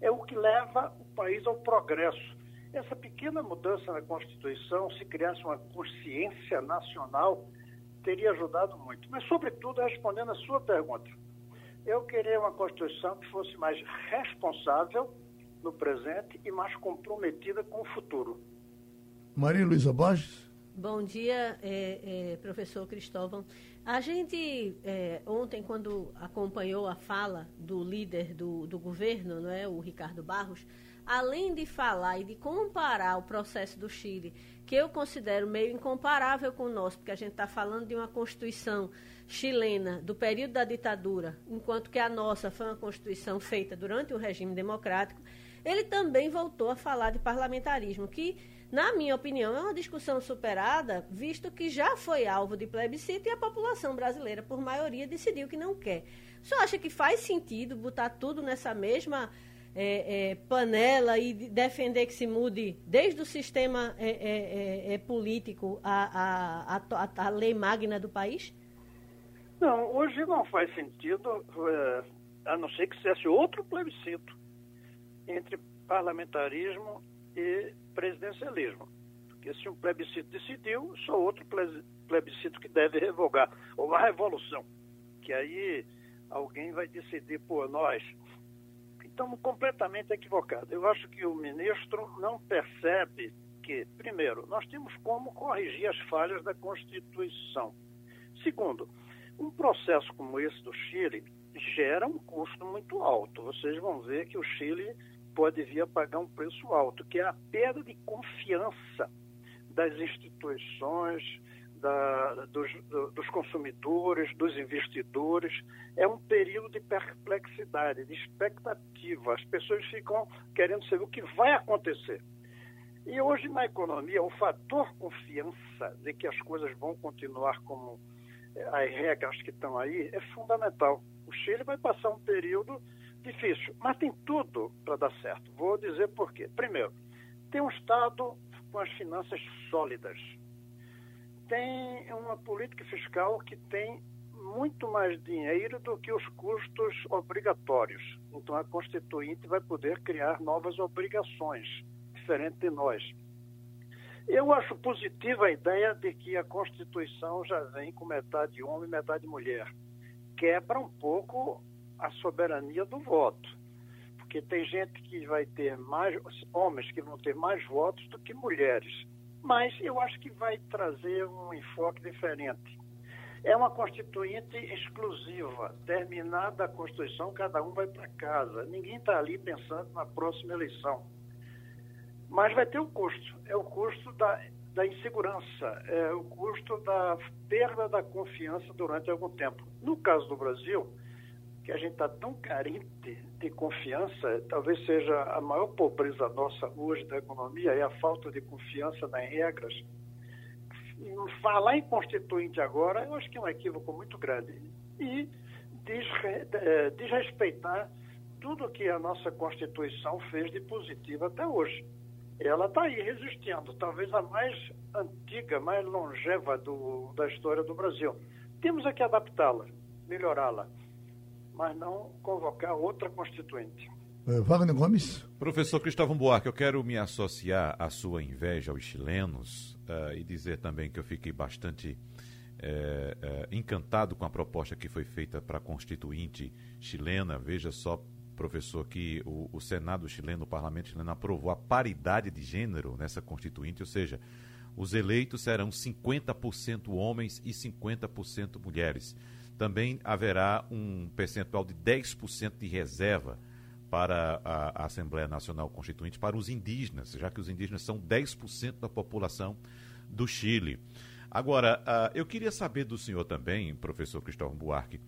é o que leva o país ao progresso. Essa pequena mudança na Constituição, se criasse uma consciência nacional, teria ajudado muito. Mas, sobretudo, respondendo a sua pergunta, eu queria uma Constituição que fosse mais responsável no presente e mais comprometida com o futuro. Maria Luísa Borges. Bom dia, é, é, professor Cristóvão. A gente, é, ontem, quando acompanhou a fala do líder do, do governo, não é, o Ricardo Barros, além de falar e de comparar o processo do Chile, que eu considero meio incomparável com o nosso, porque a gente está falando de uma Constituição chilena do período da ditadura, enquanto que a nossa foi uma Constituição feita durante o regime democrático, ele também voltou a falar de parlamentarismo, que na minha opinião, é uma discussão superada, visto que já foi alvo de plebiscito e a população brasileira, por maioria, decidiu que não quer. O senhor acha que faz sentido botar tudo nessa mesma é, é, panela e defender que se mude desde o sistema é, é, é, é político a, a, a, lei magna do país? Não, hoje não faz sentido, a não ser que seja outro plebiscito entre parlamentarismo e presidencialismo. Porque se um plebiscito decidiu, só outro plebiscito que deve revogar. Ou uma revolução, que aí alguém vai decidir por nós. Estamos completamente equivocados. Eu acho que o ministro não percebe que, primeiro, nós temos como corrigir as falhas da Constituição. Segundo, um processo como esse do Chile gera um custo muito alto. Vocês vão ver que o Chile pode vir a pagar um preço alto, que é a perda de confiança das instituições, da, dos, dos, consumidores, dos investidores. É um período de perplexidade, de expectativa. As pessoas ficam querendo saber o que vai acontecer. E hoje na economia, o fator confiança de que as coisas vão continuar como eh, as regras que estão aí é fundamental. O Chile vai passar um período difícil, mas tem tudo para dar certo. Vou dizer por quê. Primeiro, tem um Estado com as finanças sólidas. Tem uma política fiscal que tem muito mais dinheiro do que os custos obrigatórios. Então a Constituinte vai poder criar novas obrigações, diferente de nós. Eu acho positiva a ideia de que a Constituição já vem com metade homem e metade mulher. Quebra um pouco a soberania do voto porque tem gente que vai ter mais, homens que vão ter mais votos do que mulheres. Mas eu acho que vai trazer um enfoque diferente. É uma constituinte exclusiva. Terminada a Constituição, cada um vai para casa. Ninguém está ali pensando na próxima eleição. Mas vai ter um custo. É o custo da, da insegurança, é o custo da perda da confiança durante algum tempo. No caso do Brasil, que a gente está tão carente de confiança, talvez seja a maior pobreza nossa hoje da economia, é a falta de confiança nas regras. Falar em constituinte agora, eu acho que é um equívoco muito grande. E é, desrespeitar tudo que a nossa Constituição fez de positivo até hoje. Ela está aí resistindo, talvez a mais antiga, mais longeva do, da história do Brasil. Temos é que adaptá-la, melhorá-la mas não convocar outra constituinte. É, Wagner Gomes. Professor Cristóvão Buarque, eu quero me associar à sua inveja aos chilenos uh, e dizer também que eu fiquei bastante uh, uh, encantado com a proposta que foi feita para a constituinte chilena. Veja só, professor, que o, o Senado chileno, o parlamento chileno, aprovou a paridade de gênero nessa constituinte, ou seja, os eleitos serão 50% homens e 50% mulheres também haverá um percentual de 10% de reserva para a, Assembleia Nacional Constituinte para os indígenas, já que os indígenas são 10% da população do Chile. Agora, uh, eu queria saber do senhor também, professor Cristóvão Buarque,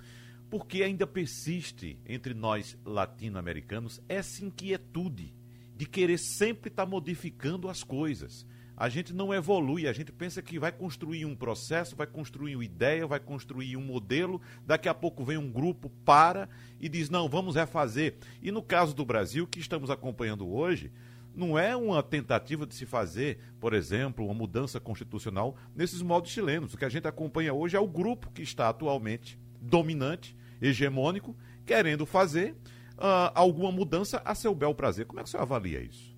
por que ainda persiste entre nós latino-americanos essa inquietude de querer sempre estar tá modificando as coisas a gente não evolui, a gente pensa que vai construir um processo, vai construir uma ideia, vai construir um modelo, daqui a pouco vem um grupo, para e diz, não, vamos refazer. E no caso do Brasil, que estamos acompanhando hoje, não é uma tentativa de se fazer, por exemplo, uma mudança constitucional nesses modos chilenos. O que a gente acompanha hoje é o grupo que está atualmente dominante, hegemônico, querendo fazer uh, alguma mudança a seu bel prazer. Como é que você avalia isso?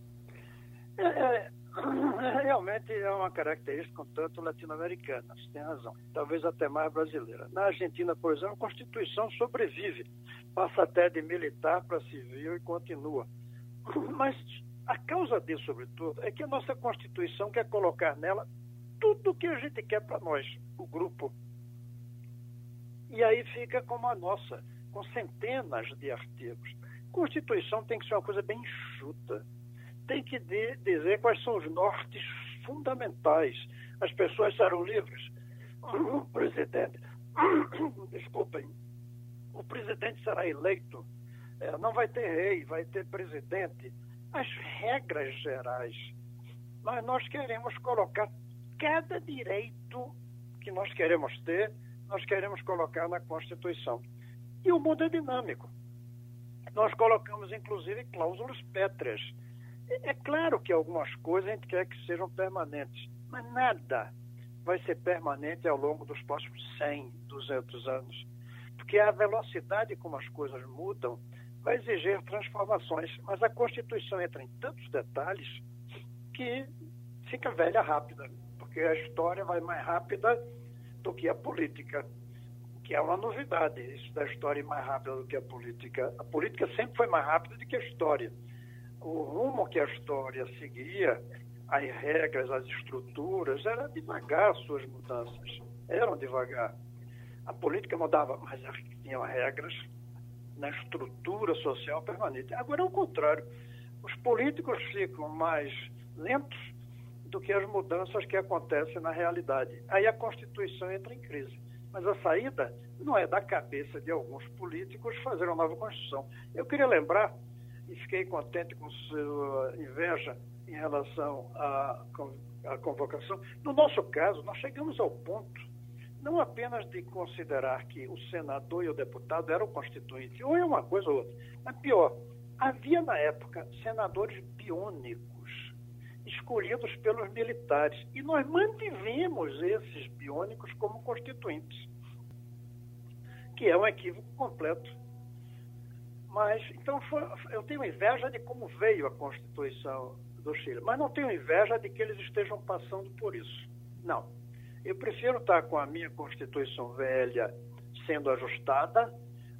É, é [LAUGHS] Realmente é uma característica um tanto latino-americana, você tem razão. Talvez até mais brasileira. Na Argentina, por exemplo, a Constituição sobrevive, passa até de militar para civil e continua. [LAUGHS] Mas a causa disso, sobretudo, é que a nossa Constituição quer colocar nela tudo o que a gente quer para nós, o grupo. E aí fica como a nossa, com centenas de artigos. Constituição tem que ser uma coisa bem enxuta tem que de, dizer quais são os nortes fundamentais. As pessoas serão livres. O presidente, [COUGHS] desculpem, o presidente será eleito. É, não vai ter rei, vai ter presidente. As regras gerais. Mas nós queremos colocar cada direito que nós queremos ter, nós queremos colocar na Constituição. E o mundo é dinâmico. Nós colocamos, inclusive, cláusulas pétreas é claro que algumas coisas a gente quer que sejam permanentes, mas nada vai ser permanente ao longo dos próximos 100, 200 anos. Porque a velocidade como as coisas mudam vai exigir transformações. Mas a Constituição entra em tantos detalhes que fica velha rápida, porque a história vai mais rápida do que a política, que é uma novidade, isso da história ir mais rápida do que a política. A política sempre foi mais rápida do que a história. O rumo que a história seguia, as regras, as estruturas, era devagar suas mudanças, eram devagar. A política mudava, mas tinham regras na estrutura social permanente. Agora é o contrário. Os políticos ficam mais lentos do que as mudanças que acontecem na realidade. Aí a Constituição entra em crise. Mas a saída não é da cabeça de alguns políticos fazer uma nova Constituição. Eu queria lembrar, e fiquei contente com sua inveja em relação à, à convocação, no nosso caso, nós chegamos ao ponto não apenas de considerar que o senador e o deputado eram constituintes, ou é uma coisa ou outra, mas pior, havia na época senadores biônicos escolhidos pelos militares. E nós mantivemos esses biônicos como constituintes, que é um equívoco completo. Mas, então, foi, eu tenho inveja de como veio a Constituição do Chile, mas não tenho inveja de que eles estejam passando por isso. Não. Eu prefiro estar com a minha Constituição velha sendo ajustada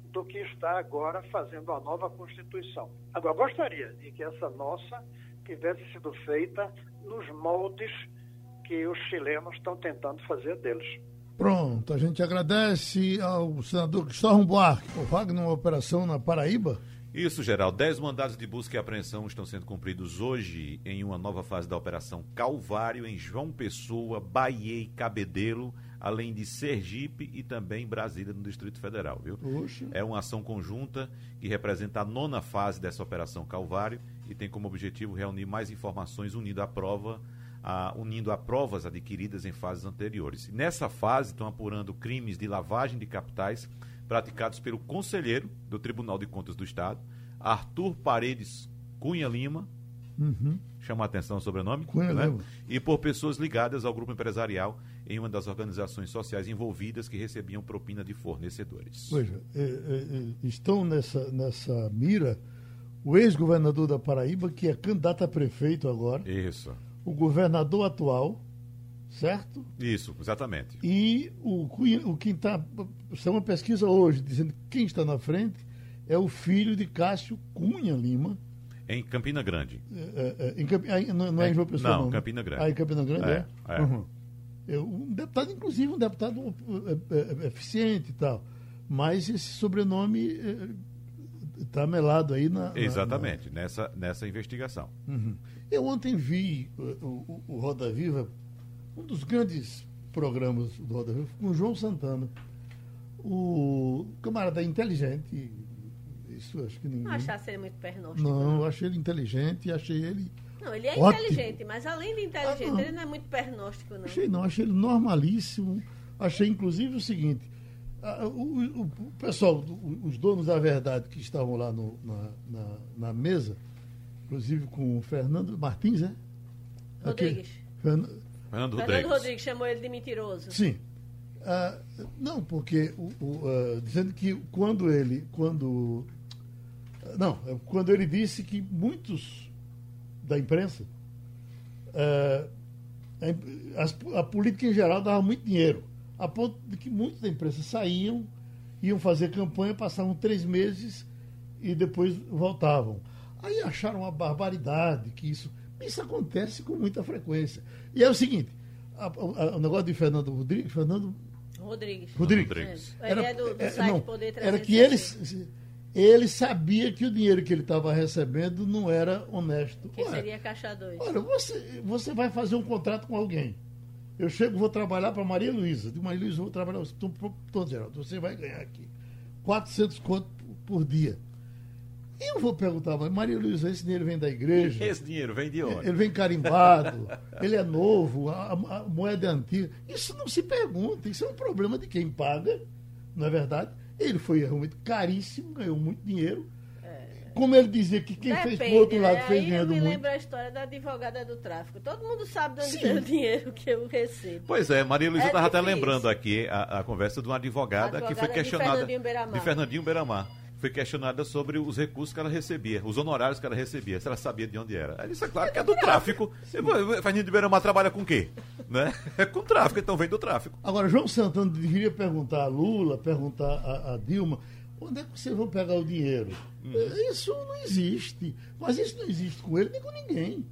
do que estar agora fazendo a nova Constituição. Agora, gostaria de que essa nossa tivesse sido feita nos moldes que os chilenos estão tentando fazer deles. Pronto, a gente agradece ao senador Cristóvão Buarque por Wagner, uma operação na Paraíba. Isso, geral. Dez mandados de busca e apreensão estão sendo cumpridos hoje em uma nova fase da Operação Calvário, em João Pessoa, Bahia e Cabedelo, além de Sergipe e também Brasília, no Distrito Federal, viu? É uma ação conjunta que representa a nona fase dessa Operação Calvário e tem como objetivo reunir mais informações unindo a prova a, unindo a provas adquiridas em fases anteriores. Nessa fase estão apurando crimes de lavagem de capitais praticados pelo conselheiro do Tribunal de Contas do Estado, Arthur Paredes Cunha Lima, uhum. chama a atenção o sobrenome, Cunha né? Lima. e por pessoas ligadas ao grupo empresarial em uma das organizações sociais envolvidas que recebiam propina de fornecedores. Veja, é, é, é, estão nessa, nessa mira o ex-governador da Paraíba, que é candidato a prefeito agora. Isso. O governador atual, certo? Isso, exatamente. E o, o quem está. Isso é uma pesquisa hoje, dizendo que quem está na frente é o filho de Cássio Cunha Lima. Em Campina Grande. É, é, em Camp... não, não é, em João Pessoa, não. Não, Campina Grande. Ah, em Campina Grande é? é. Uhum. Um deputado, inclusive, um deputado eficiente e tal. Mas esse sobrenome está melado aí na. Exatamente, na... Nessa, nessa investigação. Uhum. Eu ontem vi o, o, o, Roda Viva, um dos grandes programas do Roda Viva, com o João Santana. O camarada inteligente. Isso acho que ninguém. Não achasse ele muito pernóstico. Não, eu achei ele inteligente e achei ele. Não, ele é ótimo. inteligente, mas além de inteligente, ah, não. ele não é muito pernóstico, não. Achei não, achei ele normalíssimo. Achei inclusive o seguinte o, o, o, pessoal, os donos da verdade que estavam lá no, na, na, na, mesa, inclusive com o Fernando Martins, né? Rodrigues. Fernando, Fernando Rodrigues. Rodrigues chamou ele de mentiroso. Sim. Ah, não, porque o, o, dizendo que quando ele. Quando. Não, é quando ele disse que muitos da imprensa. a, a política em geral dava muito dinheiro a ponto de que muitos da imprensa saíam, iam fazer campanha, passavam três meses e depois voltavam. Aí acharam uma barbaridade que isso. Isso acontece com muita frequência. E é o seguinte: a, a, o negócio de Fernando Rodrigues. Fernando Rodrigues. Rodrigues. É. Era, ele é do, do é, site não, Poder Era que ele, ele sabia que o dinheiro que ele estava recebendo não era honesto. Que Ué, seria caixa 2. Olha, você, você vai fazer um contrato com alguém. Eu chego, vou trabalhar para Maria Luísa. De Maria Luísa, vou trabalhar. Pronto, Geraldo, você vai ganhar aqui 400 conto por dia. Eu vou perguntar, mas Maria Luísa, esse dinheiro vem da igreja? Esse dinheiro vem de onde? Ele vem carimbado, ele é novo, a, a, moeda é antiga. Isso não se pergunta, isso é um problema de quem paga, não é verdade? Ele foi realmente caríssimo, ganhou muito dinheiro como ele dizia que quem Depende, fez pro outro lado né? fez eu me muito. lembro a história da advogada do tráfico. Todo mundo sabe de onde é o dinheiro que eu recebo. Pois é, Maria Luísa estava é até lembrando aqui a, a, conversa de uma advogada, advogada que foi questionada. De Fernandinho Beiramar. De Fernandinho Beiramar. foi questionada sobre os recursos que ela recebia, os honorários que ela recebia, se ela sabia de onde era. Ela disse, é claro que é do tráfico. [LAUGHS] Fernando de Beiramar trabalha com o quê? Né? É [LAUGHS] com tráfico, então vem do tráfico. Agora, João Santana deveria perguntar a Lula, perguntar a, a Dilma, onde é que vocês vão pegar o dinheiro? Hum. Isso não existe. Mas isso não existe com ele nem com ninguém.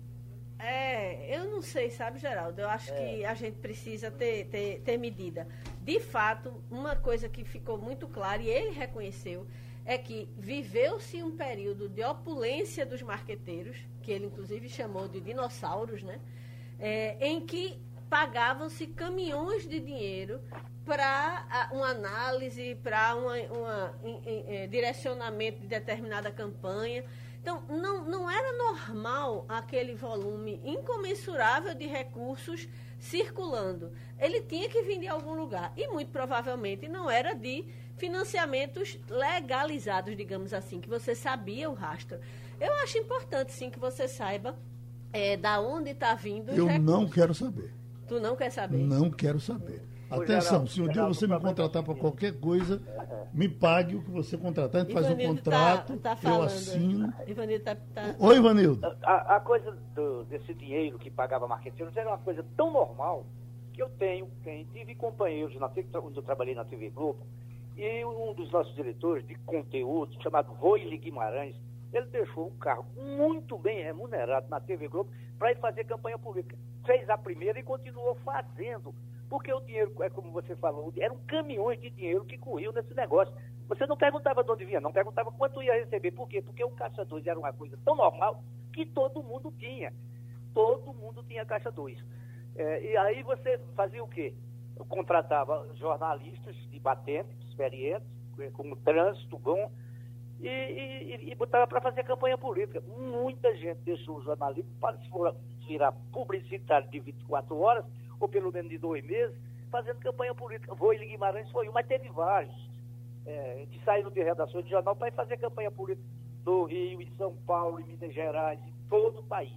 É, eu não sei, sabe, Geraldo? Eu acho é. que a gente precisa ter, ter, ter medida. De fato, uma coisa que ficou muito clara, e ele reconheceu, é que viveu-se um período de opulência dos marqueteiros, que ele inclusive chamou de dinossauros, né? É, em que pagavam-se caminhões de dinheiro para uma análise, para um é, direcionamento de determinada campanha. Então, não, não era normal aquele volume incomensurável de recursos circulando. Ele tinha que vir de algum lugar. E muito provavelmente não era de financiamentos legalizados, digamos assim, que você sabia o rastro. Eu acho importante, sim, que você saiba é, da onde está vindo. Eu recursos. não quero saber. Tu não quer saber? Não quero saber. Atenção, se um dia você me contratar para qualquer coisa, me pague o que você contratar, a gente faz um tá- contrato, tá, tá eu assino. Ivanildo tá, tá... Oi, Ivanildo. A, a coisa do, desse dinheiro que pagava marqueteiros era uma coisa tão normal que eu tenho, tenho tive companheiros na, onde eu trabalhei na TV Globo, e um dos nossos diretores de conteúdo, chamado Roile Guimarães, ele deixou um cargo muito bem remunerado na TV Globo para ir fazer campanha política. Fez a primeira e continuou fazendo. Porque o dinheiro, é como você falou, eram caminhões de dinheiro que corriam nesse negócio. Você não perguntava de onde vinha, não perguntava quanto ia receber. Por quê? Porque o Caixa 2 era uma coisa tão normal que todo mundo tinha. Todo mundo tinha Caixa 2. É, e aí você fazia o quê? Eu contratava jornalistas de batente, experientes, com trânsito bom, e, e, e botava para fazer campanha política. Muita gente deixou o jornalismo virar publicitário de 24 horas, ou pelo menos de dois meses, fazendo campanha política. Voile Guimarães foi um, mas teve vários é, que saíram de redações de jornal para ir fazer campanha política no Rio, em São Paulo, em Minas Gerais, em todo o país.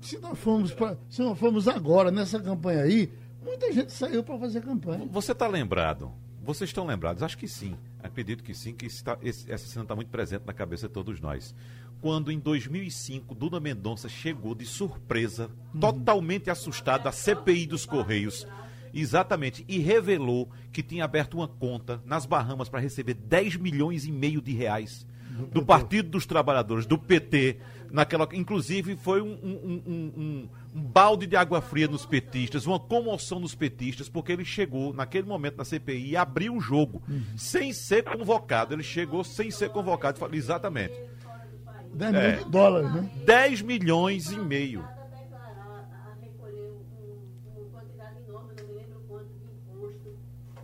Se nós fomos, pra, se nós fomos agora nessa campanha aí, muita gente saiu para fazer campanha. Você está lembrado vocês estão lembrados? Acho que sim. Acredito que sim, que está, esse, essa cena está muito presente na cabeça de todos nós. Quando em 2005 Duna Mendonça chegou de surpresa, uhum. totalmente assustada, à CPI dos Correios, exatamente, e revelou que tinha aberto uma conta nas Bahamas para receber 10 milhões e meio de reais do Partido dos Trabalhadores, do PT, naquela, inclusive foi um, um, um, um, balde de água fria nos petistas, uma comoção nos petistas, porque ele chegou naquele momento na CPI e abriu o jogo uhum. sem ser convocado. Ele chegou sem ser convocado. Exatamente. 10 é, milhões de dólares, né? 10 milhões e meio.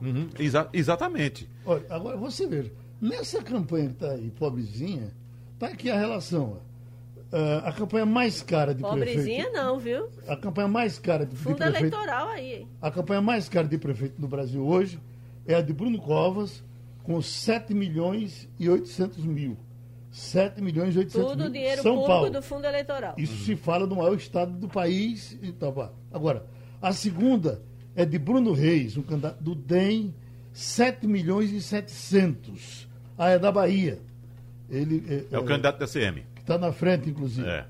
Uhum, exa exatamente. Olha, agora você veja, nessa campanha que está aí, pobrezinha, está aqui a relação. Uh, a campanha mais cara de Pobrezinha prefeito. não, viu? A campanha mais cara de, Fundo de prefeito. eleitoral aí. A campanha mais cara de prefeito no Brasil hoje é a de Bruno Covas, com 7 milhões e 800 mil. 7 milhões e 800 Tudo mil. dinheiro São público Paulo. do fundo eleitoral. Isso uhum. se fala do maior estado do país. Então, agora, a segunda é de Bruno Reis, um candidato do DEM, 7 milhões e 700. Ah, é da Bahia. Ele, é, é o é, candidato da CM está na frente, inclusive. É.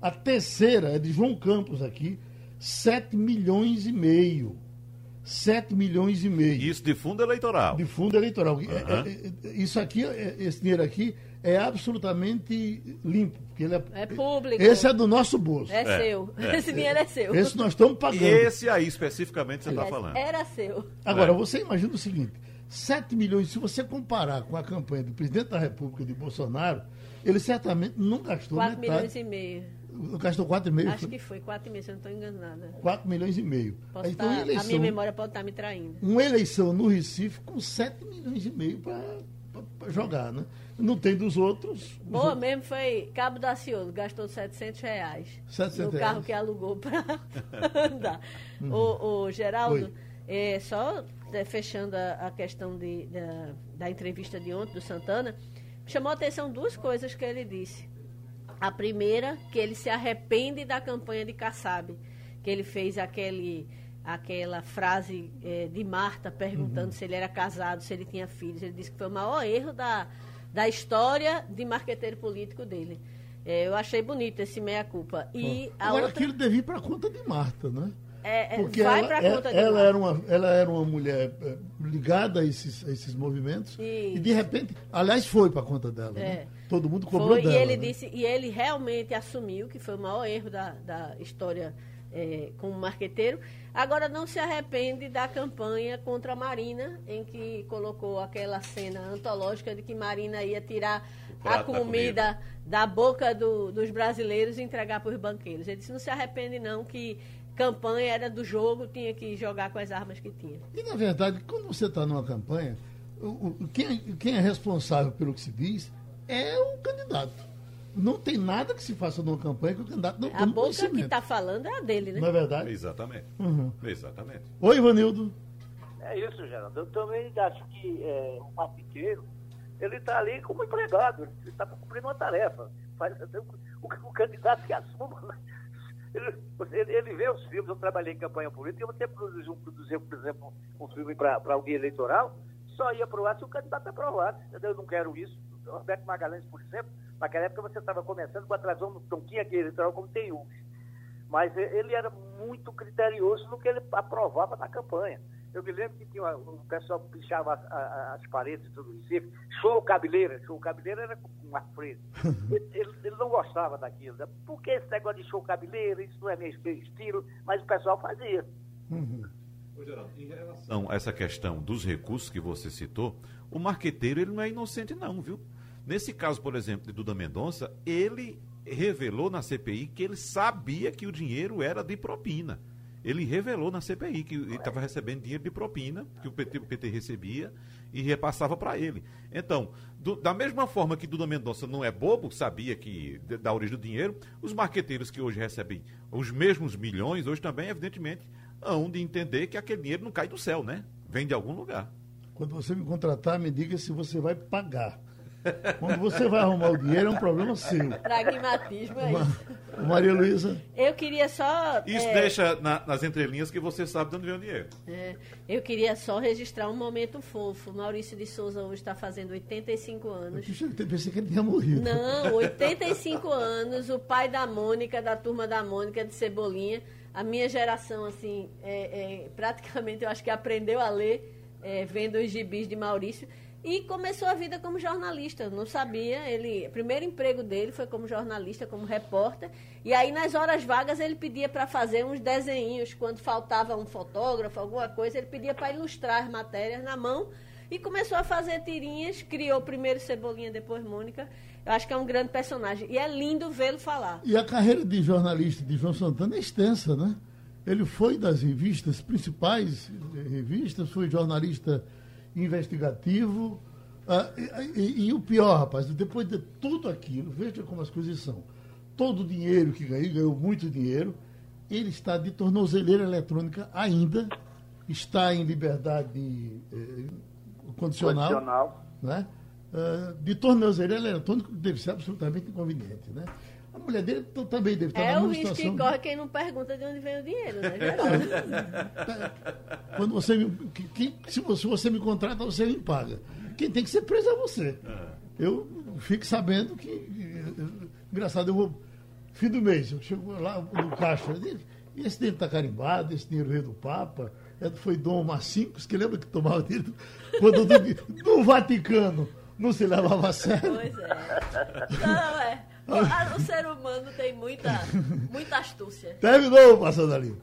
A terceira é de João Campos aqui, 7 milhões e meio. 7 milhões e meio. Isso de fundo eleitoral. De fundo eleitoral. Uhum. É, é, isso aqui, é, esse dinheiro aqui é absolutamente limpo. Porque ele é, é público. Esse é do nosso bolso. É, é seu. [LAUGHS] Esse dinheiro é seu. Esse nós estamos pagando. E esse aí, especificamente, você está falando. Era seu. Agora, você imagina o seguinte: 7 milhões, se você comparar com a campanha do presidente da República de Bolsonaro, ele certamente não gastou 4 metade. milhões e meio. Gastou 4,5? Acho que foi 4,5, se eu não estou enganada. 4 milhões e meio. Posso então, tá, eleição, a minha memória pode estar tá me traindo. Uma eleição no Recife com 7 milhões e meio para jogar, né? Não tem dos outros. Boa outros. mesmo foi Cabo da Cioso, gastou 700 reais. 700 no carro que alugou para [LAUGHS] andar. Uhum. O, o Geraldo, é, só é, fechando a, a questão de, da, da entrevista de ontem do Santana, chamou a atenção duas coisas que ele disse. A primeira, que ele se arrepende da campanha de Kassab, que ele fez aquele, aquela frase é, de Marta perguntando uhum. se ele era casado, se ele tinha filhos. Ele disse que foi o maior erro da, da história de marqueteiro político dele. É, eu achei bonito esse meia-culpa. E Agora, outra... aquilo devia ir para conta de Marta, né? É, é, Porque vai ela, conta de ela era uma Ela era uma mulher é, ligada a esses, a esses movimentos Isso. e, de repente, aliás, foi para conta dela. Né? É. Né? Todo mundo cobrou foi, dela. E ele, né? disse, e ele realmente assumiu que foi o maior erro da, da história é, como marqueteiro. Agora não se arrepende da campanha contra a Marina, em que colocou aquela cena antológica de que Marina ia tirar a comida, comida, da boca do, dos brasileiros e entregar para os banqueiros. Ele disse, não se arrepende não que campanha era do jogo, tinha que jogar com as armas que tinha. E na verdade, quando você está numa campanha, o, o, quem, quem é responsável pelo que se diz é o candidato não tem nada que se faça numa campanha que o candidato não A boca que está falando é a dele, né? Não é verdade? Exatamente. Uhum. Exatamente. Oi, Ivanildo. É isso, Geraldo. Eu também acho que é, o marqueteiro, ele está ali como empregado, ele está cumprindo uma tarefa. Faz, o, o, candidato que assuma. Ele, ele, vê os filmes, eu trabalhei em campanha política, e você produziu, produziu por exemplo, um filme para alguém eleitoral, só ia aprovar se o candidato aprovasse. Eu não quero isso. Roberto Magalhães, por exemplo, naquela época você estava começando com a tradição no Tonquinha aqui eleitoral como tem hoje. Mas ele era muito criterioso no que ele aprovava na campanha. Eu me lembro que tinha o pessoal pichava as, as paredes do Recife, show cabeleira, show cabeleira era uma frente. Ele, ele, ele, não gostava daquilo. Né? Por que esse negócio de show cabeleira? Isso não é meu estilo, mas o pessoal fazia. Uhum. em relação a essa questão dos recursos que você citou, o marqueteiro ele não é inocente não, viu? Nesse caso, por exemplo, de Duda Mendonça, ele revelou na CPI que ele sabia que o dinheiro era de propina. Ele revelou na CPI que ele estava recebendo dinheiro de propina, que o PT, o PT recebia e repassava para ele. Então, do, da mesma forma que Duda Mendonça não é bobo, sabia que da origem do dinheiro, os marqueteiros que hoje recebem os mesmos milhões, hoje também, evidentemente, hão de entender que aquele dinheiro não cai do céu, né? Vem de algum lugar. Quando você me contratar, me diga se você vai pagar. Quando você vai arrumar o dinheiro, é um problema seu. Pragmatismo é isso. Maria Luísa. Eu queria só. Isso é, deixa na, nas entrelinhas que você sabe de onde vem o dinheiro. É, eu queria só registrar um momento fofo. Maurício de Souza hoje está fazendo 85 anos. Eu pensei que ele tinha morrido. Não, 85 anos, o pai da Mônica, da turma da Mônica, de Cebolinha. A minha geração, assim, é, é praticamente eu acho que aprendeu a ler é, vendo os gibis de Maurício. E começou a vida como jornalista. Não sabia. Ele, o primeiro emprego dele foi como jornalista, como repórter. E aí, nas horas vagas, ele pedia para fazer uns desenhinhos. Quando faltava um fotógrafo, alguma coisa, ele pedia para ilustrar as matérias na mão. E começou a fazer tirinhas. Criou primeiro Cebolinha, depois Mônica. Eu acho que é um grande personagem. E é lindo vê-lo falar. E a carreira de jornalista de João Santana é extensa, né? Ele foi das revistas, principais revistas, foi jornalista investigativo. Ah, e, e, e, o pior, rapaz, depois de tudo aquilo, veja como as coisas são. Todo o dinheiro que ganhou, ganhou muito dinheiro, ele está de tornozeleira eletrônica ainda, está em liberdade eh, condicional. condicional. Né? Ah, de tornozeleira eletrônica deve ser absolutamente inconveniente. Né? A mulher dele também deve estar é na mesma situação. É o risco que corre quem não pergunta de onde vem o dinheiro, né? Quando você me, que, se, você, se você me contrata, você me paga. Quem tem que ser preso é você. É. Eu fico sabendo que. Engraçado, eu vou. Fim do mês, eu chego lá no caixa. E esse dinheiro está carimbado, esse dinheiro veio do Papa. É, foi Dom Macincos, que lembra que tomava dinheiro quando do, do Vaticano não se levava a sério. Pois é. Não, é. O, ser humano tem muita, muita astúcia. Terminou, passando ali.